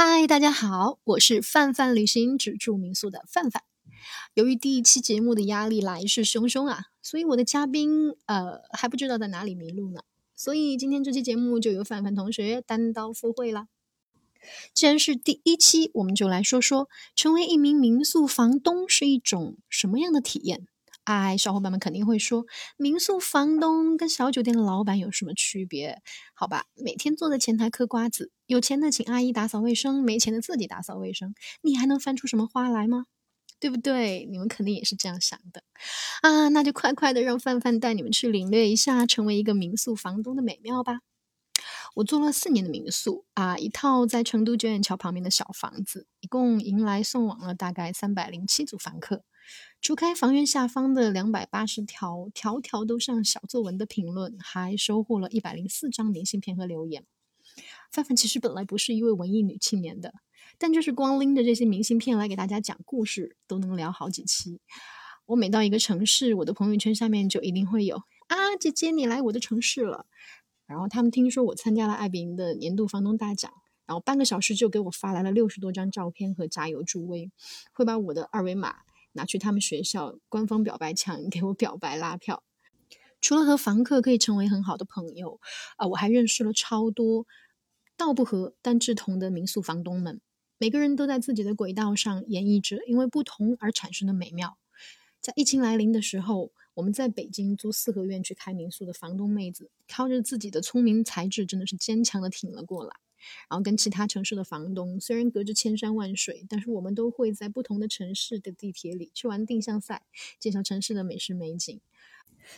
嗨，大家好，我是范范旅行只住民宿的范范。由于第一期节目的压力来势汹汹啊，所以我的嘉宾呃还不知道在哪里迷路呢。所以今天这期节目就由范范同学单刀赴会了。既然是第一期，我们就来说说成为一名民宿房东是一种什么样的体验。哎，小伙伴们肯定会说，民宿房东跟小酒店的老板有什么区别？好吧，每天坐在前台嗑瓜子，有钱的请阿姨打扫卫生，没钱的自己打扫卫生，你还能翻出什么花来吗？对不对？你们肯定也是这样想的啊！那就快快的让范范带你们去领略一下成为一个民宿房东的美妙吧。我做了四年的民宿啊，一套在成都九眼桥旁边的小房子，一共迎来送往了大概三百零七组房客。除开房源下方的两百八十条条条都像小作文的评论，还收获了一百零四张明信片和留言。范范其实本来不是一位文艺女青年的，但就是光拎着这些明信片来给大家讲故事，都能聊好几期。我每到一个城市，我的朋友圈下面就一定会有啊，姐姐你来我的城市了。然后他们听说我参加了爱彼迎的年度房东大奖，然后半个小时就给我发来了六十多张照片和加油助威，会把我的二维码。拿去他们学校官方表白墙给我表白拉票。除了和房客可以成为很好的朋友啊，我还认识了超多道不合但志同的民宿房东们。每个人都在自己的轨道上演绎着因为不同而产生的美妙。在疫情来临的时候，我们在北京租四合院去开民宿的房东妹子，靠着自己的聪明才智，真的是坚强的挺了过来。然后跟其他城市的房东虽然隔着千山万水，但是我们都会在不同的城市的地铁里去玩定向赛，介绍城市的美食美景。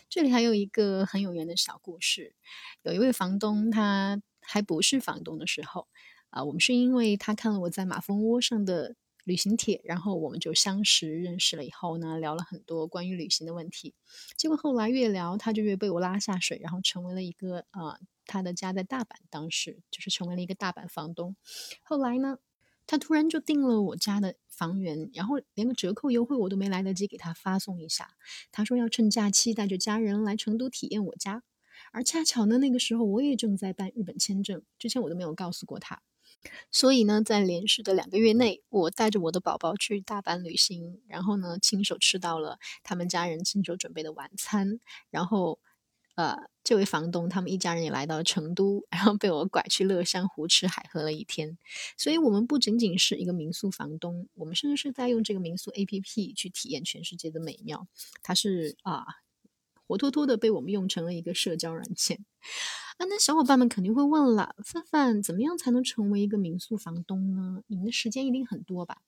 这里还有一个很有缘的小故事，有一位房东，他还不是房东的时候，啊，我们是因为他看了我在马蜂窝上的旅行帖，然后我们就相识认识了，以后呢聊了很多关于旅行的问题。结果后来越聊，他就越被我拉下水，然后成为了一个呃。他的家在大阪，当时就是成为了一个大阪房东。后来呢，他突然就订了我家的房源，然后连个折扣优惠我都没来得及给他发送一下。他说要趁假期带着家人来成都体验我家，而恰巧呢，那个时候我也正在办日本签证，之前我都没有告诉过他。所以呢，在连续的两个月内，我带着我的宝宝去大阪旅行，然后呢，亲手吃到了他们家人亲手准备的晚餐，然后。呃，这位房东他们一家人也来到了成都，然后被我拐去乐山湖吃海喝了一天。所以，我们不仅仅是一个民宿房东，我们甚至是在用这个民宿 APP 去体验全世界的美妙。它是啊，活脱脱的被我们用成了一个社交软件。啊，那小伙伴们肯定会问了，范范怎么样才能成为一个民宿房东呢？你们的时间一定很多吧？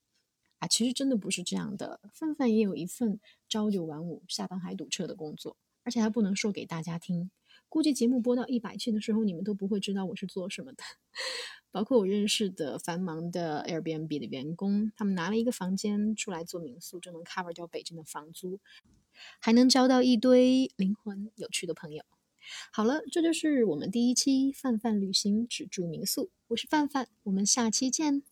啊，其实真的不是这样的，范范也有一份朝九晚五、下班还堵车的工作。而且还不能说给大家听，估计节目播到一百期的时候，你们都不会知道我是做什么的。包括我认识的繁忙的 Airbnb 的员工，他们拿了一个房间出来做民宿，就能 cover 掉北京的房租，还能交到一堆灵魂有趣的朋友。好了，这就是我们第一期范范旅行只住民宿，我是范范，我们下期见。